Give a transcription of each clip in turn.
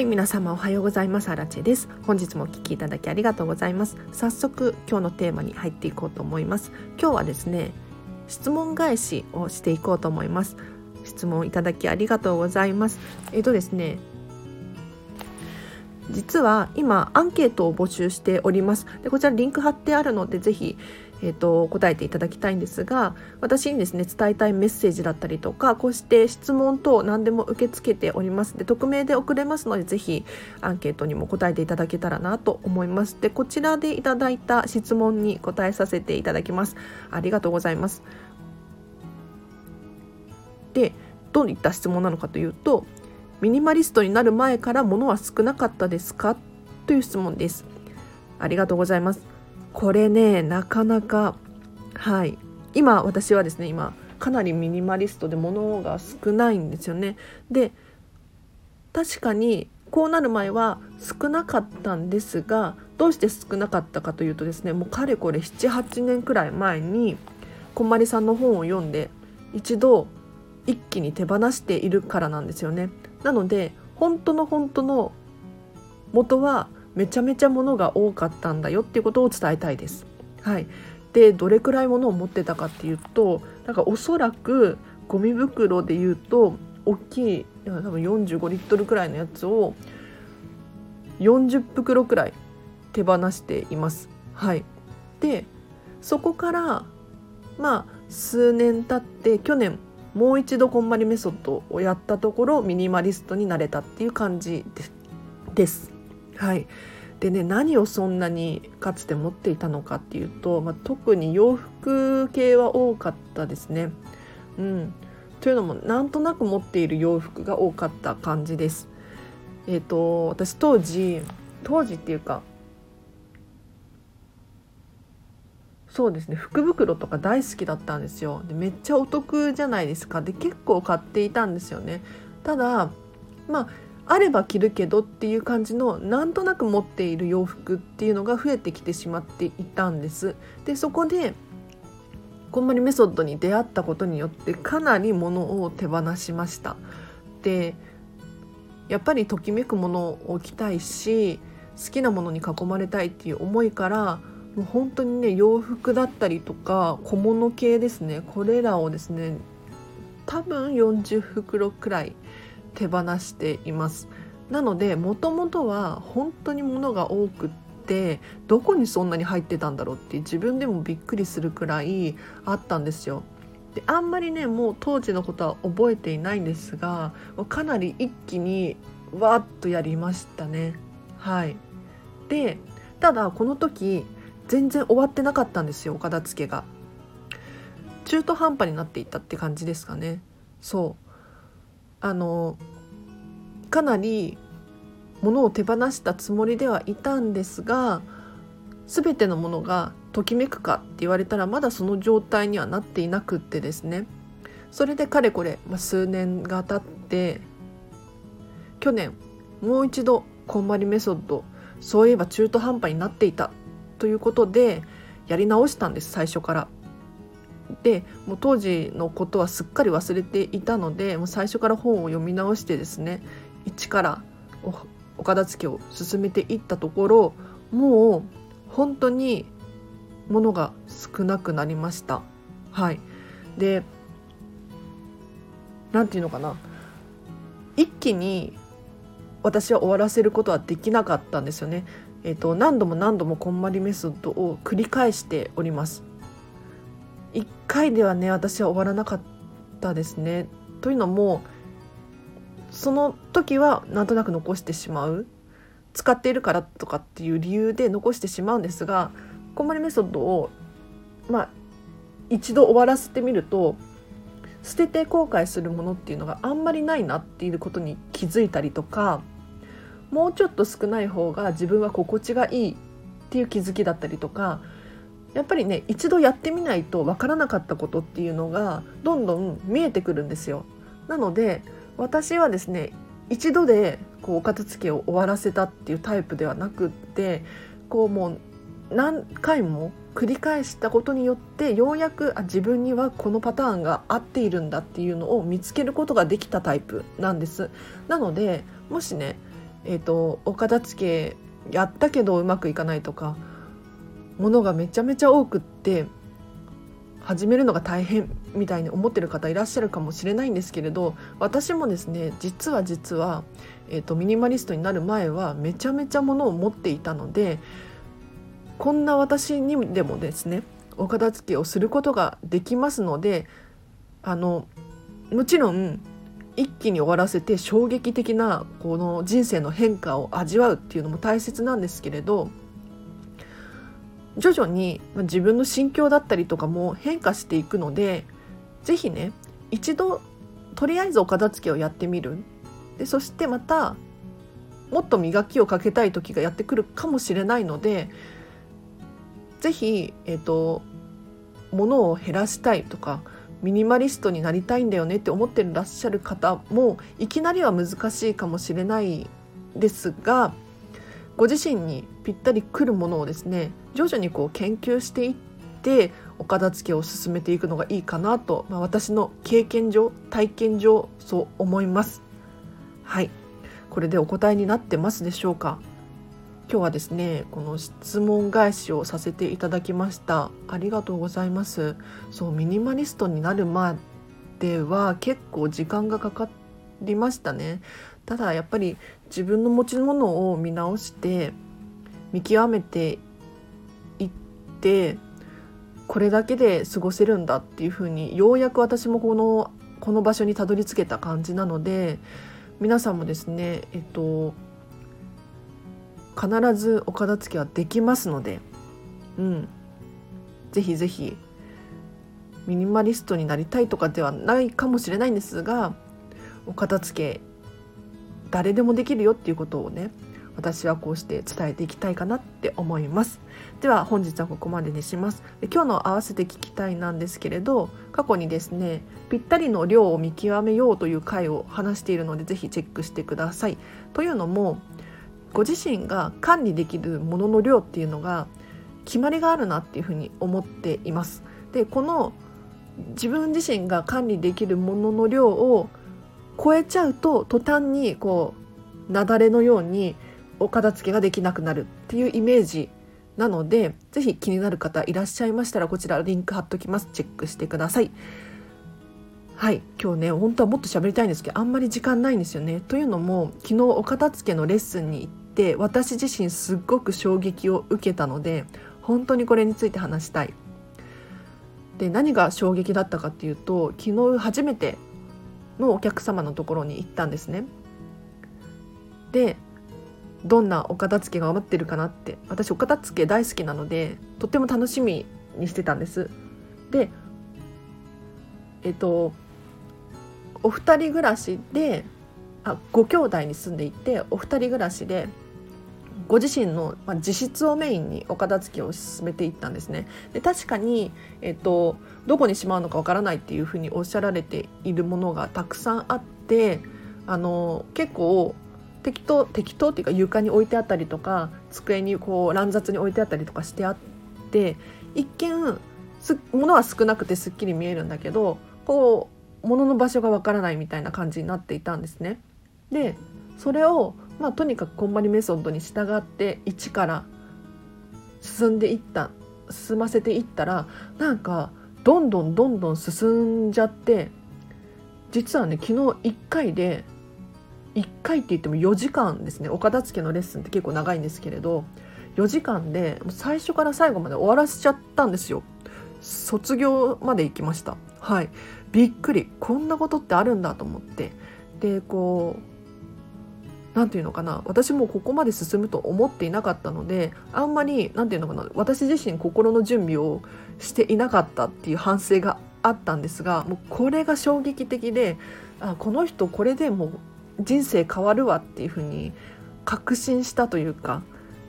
はい皆様おはようございます。アラチェです。本日もお聞きいただきありがとうございます。早速今日のテーマに入っていこうと思います。今日はですね質問返しをしていこうと思います。質問いただきありがとうございます。えっ、とですね実は今アンケートを募集しております。でこちらリンク貼ってあるのでぜひえーと、答えていただきたいんですが私にですね伝えたいメッセージだったりとかこうして質問等何でも受け付けております。で匿名で送れますのでぜひアンケートにも答えていただけたらなと思います。でこちらでいただいた質問に答えさせていただきます。ありがとうございます。でどういった質問なのかというとミニマリストになる前から物は少なかったですか？という質問です。ありがとうございます。これねなかなかはい。今私はですね今かなりミニマリストで物が少ないんですよね。で確かにこうなる前は少なかったんですがどうして少なかったかというとですねもうかれこれ78年くらい前にこんまりさんの本を読んで一度一気に手放しているからなんですよね。なので本当の本当の元はめちゃめちゃ物が多かったんだよっていうことを伝えたいです。はい、でどれくらい物を持ってたかっていうとなんかおそらくゴミ袋でいうと大きい多分45リットルくらいのやつを40袋くらい手放しています。はい、でそこからまあ数年経って去年もう一度こんまりメソッドをやったところミニマリストになれたっていう感じです。はい、でね何をそんなにかつて持っていたのかっていうと、まあ、特に洋服系は多かったですね。うん、というのもなんとなく持っている洋服が多かった感じです。えっ、ー、と私当時当時っていうかそうですね福袋とか大好きだったんですよ。でめっちゃお得じゃないですか。で結構買っていたんですよね。ただまああれば着るけどっていう感じのなんとなく持っている洋服っていうのが増えてきてしまっていたんです。でそこでこんまりメソッドに出会ったことによってかなり物を手放しました。でやっぱりときめくものを着たいし好きなものに囲まれたいっていう思いからもう本当にね洋服だったりとか小物系ですねこれらをですね多分40袋くらい手放しています。なのでもともとは本当に物が多くってどこにそんなに入ってたんだろうって自分でもびっくりするくらいあったんですよ。であんまりねもう当時のことは覚えていないんですがかなり一気にわーっとやりましたね。はい。でただこの時全然終わってなかったんですよお片付けが。中途半端になっていったって感じですかね。そう。あのかなり物を手放したつもりではいたんですが全てのものがときめくかって言われたらまだその状態にはなっていなくってですねそれでかれこれ、まあ、数年が経って去年もう一度こんまりメソッドそういえば中途半端になっていたということでやり直したんです最初から。でもう当時のことはすっかり忘れていたのでもう最初から本を読み直してですね一からお片付けを進めていったところもう本当にものが少なくなりました。はい、で何て言うのかな一気に私は終わらせることはできなかったんですよね。えーと何度も何度もこんまりメソッドを繰り返しております。1回ではね私は終わらなかったですね。というのもその時はなんとなく残してしまう使っているからとかっていう理由で残してしまうんですがこんまりメソッドをまあ一度終わらせてみると捨てて後悔するものっていうのがあんまりないなっていうことに気づいたりとかもうちょっと少ない方が自分は心地がいいっていう気づきだったりとかやっぱりね一度やってみないと分からなかったことっていうのがどんどん見えてくるんですよ。なので私はですね一度でこうお片付けを終わらせたっていうタイプではなくってこうもう何回も繰り返したことによってようやくあ自分にはこのパターンが合っているんだっていうのを見つけることができたタイプなんです。なのでもしねえーと、お片付けやったけどうまくいかないとかものがめちゃめちゃ多くって始めるのが大変みたいに思ってる方いらっしゃるかもしれないんですけれど私もですね実は実は、えーと、ミニマリストになる前はめちゃめちゃものを持っていたのでこんな私にでもですねお片付けをすることができますのであのもちろん一気に終わらせて衝撃的なこの人生の変化を味わうっていうのも大切なんですけれど徐々に自分の心境だったりとかも変化していくので是非ね一度とりあえずお片付けをやってみる。でそしてまたもっと磨きをかけたい時がやってくるかもしれないので是非えっ、ー、と物を減らしたいとかミニマリストになりたいんだよねって思ってらっしゃる方もいきなりは難しいかもしれないですがご自身にぴったりくるものをですね徐々にこう研究していってお片付けを進めていくのがいいかなと、まあ、私の経験上体験上そう思います。はい。これでお答えになってますでしょうか？今日はですねこの質問返しをさせていただきました。ありがとうございます。そうミニマリストになるまでは結構時間がかかりましたね。ただやっぱり自分の持ち物を見直して見極めていってこれだけで過ごせるんだっていうふうにようやく私もこのこの場所にたどり着けた感じなので皆さんもですねえっと必ずお片付けはできますので、うん、ぜひぜひミニマリストになりたいとかではないかもしれないんですがお片付け誰でもできるよっていうことをね私はこうして伝えていきたいかなって思います。では本日はここまでにします。今日の合わせて聞きたいなんですけれど過去にですねぴったりの量を見極めようという回を話しているのでぜひチェックしてください。というのもご自身が管理できるものの量っていうのが決まりがあるなっていうふうに思っています。でこの自分自身が管理できるものの量を超えちゃうと途端にこう雪崩のようにお片付けができなくなるっていうイメージなので是非気になる方いらっしゃいましたらこちらリンク貼っときますチェックしてください。はい今日ね本当はもっと喋りたいんですけどあんまり時間ないんですよね。というのも昨日お片付けのレッスンに行って私自身すっごく衝撃を受けたので本当にこれについて話したい。で何が衝撃だったかっていうと昨日初めてのお客様のところに行ったんですね。でどんなお片付けが待ってるかなって私お片付け大好きなのでとっても楽しみにしてたんです。でえっとお二人暮らしであご兄弟に住んでいてお二人暮らしでご自身の、まあ、自室をメインにお片付けを進めていったんですね。で確かに、えっと、どこにしまうのかわからないっていうふうにおっしゃられているものがたくさんあってあの結構適当適当っていうか床に置いてあったりとか机にこう乱雑に置いてあったりとかしてあって一見物は少なくてすっきり見えるんだけどこう物の場所がわからないみたいな感じになっていたんですね。でそれを、まあ、とにかくこんまりメソッドに従って一から進んでいった進ませていったらなんかどんどんどんどん進んじゃって実はね昨日1回で1回って言っても4時間ですね。お片付けのレッスンって結構長いんですけれど4時間で最初から最後まで終わらせちゃったんですよ。卒業まで行きました。はい。びっくり。こんなことってあるんだと思って。でこう何て言うのかな。私もここまで進むと思っていなかったのであんまり何て言うのかな。私自身心の準備をしていなかったっていう反省があったんですがもうこれが衝撃的であこの人これでもう人生変わるわっていうふうに確信したというか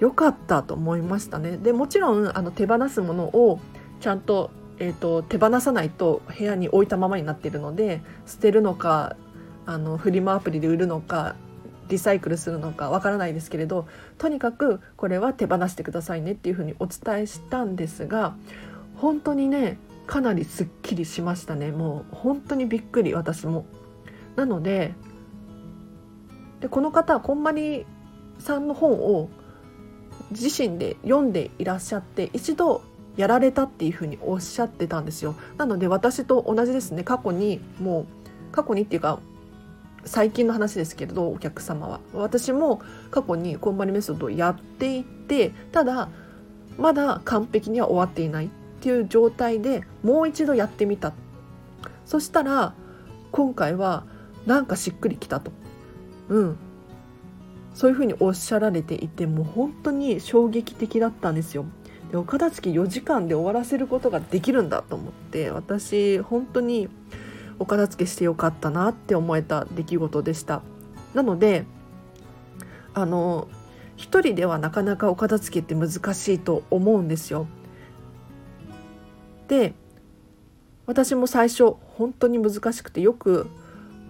良かったと思いましたね。でもちろんあの手放すものをちゃんと,、えーと、手放さないと部屋に置いたままになっているので捨てるのかあのフリマアプリで売るのかリサイクルするのかわからないですけれどとにかくこれは手放してくださいねっていうふうにお伝えしたんですが本当にねかなりすっきりしましたねもう本当にびっくり私も。なのででこの方はこんまりさんの本を自身で読んでいらっしゃって一度やられたっていうふうにおっしゃってたんですよ。なので私と同じですね。過去にもう過去にっていうか最近の話ですけれどお客様は。私も過去にこんまりメソッドをやっていてただまだ完璧には終わっていないっていう状態でもう一度やってみた。そしたら今回はなんかしっくりきたと。うんそういうふうにおっしゃられていてもう本当に衝撃的だったんですよ。でお片付け4時間で終わらせることができるんだと思って私本当にお片付けしてよかったなって思えた出来事でした。なのであの一人ではなかなかお片付けって難しいと思うんですよ。で私も最初本当に難しくてよく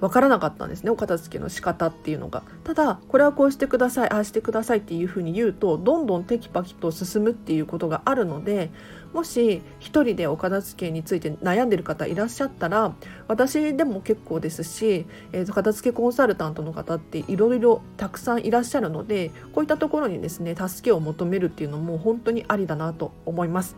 分からなかったんですねお片付けの仕方っていうのがただこれはこうしてくださいああしてくださいっていうふうに言うとどんどんテキパキと進むっていうことがあるのでもし一人でお片付けについて悩んでる方いらっしゃったら私でも結構ですし、えー、と片付けコンサルタントの方っていろいろたくさんいらっしゃるのでこういったところにですね助けを求めるっていうのも本当にありだなと思います。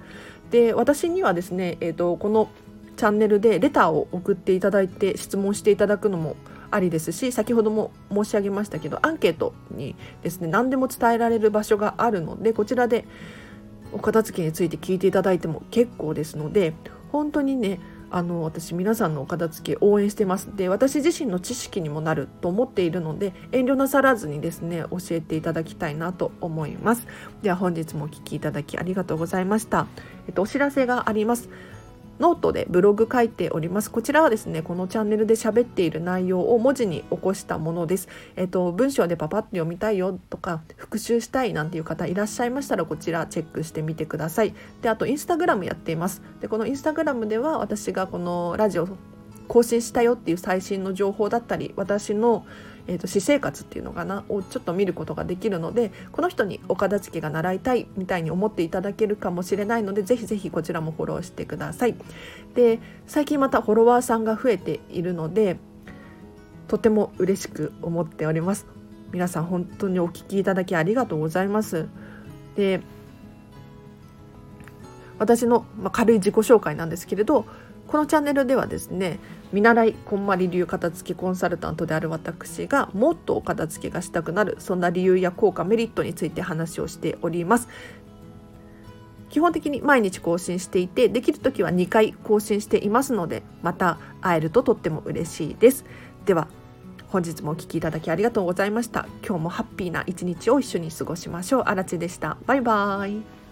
で私にはですね、えーとこのチャンネルでレターを送っていただいて質問していただくのもありですし先ほども申し上げましたけどアンケートにですね何でも伝えられる場所があるのでこちらでお片付けについて聞いていただいても結構ですので本当にねあの私皆さんのお片付け応援してます。で私自身の知識にもなると思っているので遠慮なさらずにですね教えていただきたいなと思います。では本日もお聴きいただきありがとうございました、えっと、お知らせがあります。ノートでブログ書いております。こちらはですね、このチャンネルで喋っている内容を文字に起こしたものです。えっと、文章でパパッと読みたいよとか、復習したいなんていう方いらっしゃいましたら、こちらチェックしてみてください。で、あと、インスタグラムやっています。で、このインスタグラムでは、私がこのラジオ更新したよっていう最新の情報だったり、私のえーと、私生活っていうのかなをちょっと見ることができるのでこの人にお片付けが習いたいみたいに思っていただけるかもしれないのでぜひぜひこちらもフォローしてください。で最近またフォロワーさんが増えているのでとても嬉しく思っております。皆さん本当にお聞きいただきありがとうございます。で私の、まあ、軽い自己紹介なんですけれどこのチャンネルではですね見習いこんまり流片付けコンサルタントである私がもっとお片付けがしたくなるそんな理由や効果メリットについて話をしております。基本的に毎日更新していてできる時は2回更新していますのでまた会えるととっても嬉しいです。では本日もお聴きいただきありがとうございました。今日もハッピーな一日を一緒に過ごしましょう。あらちでした。バイバーイ。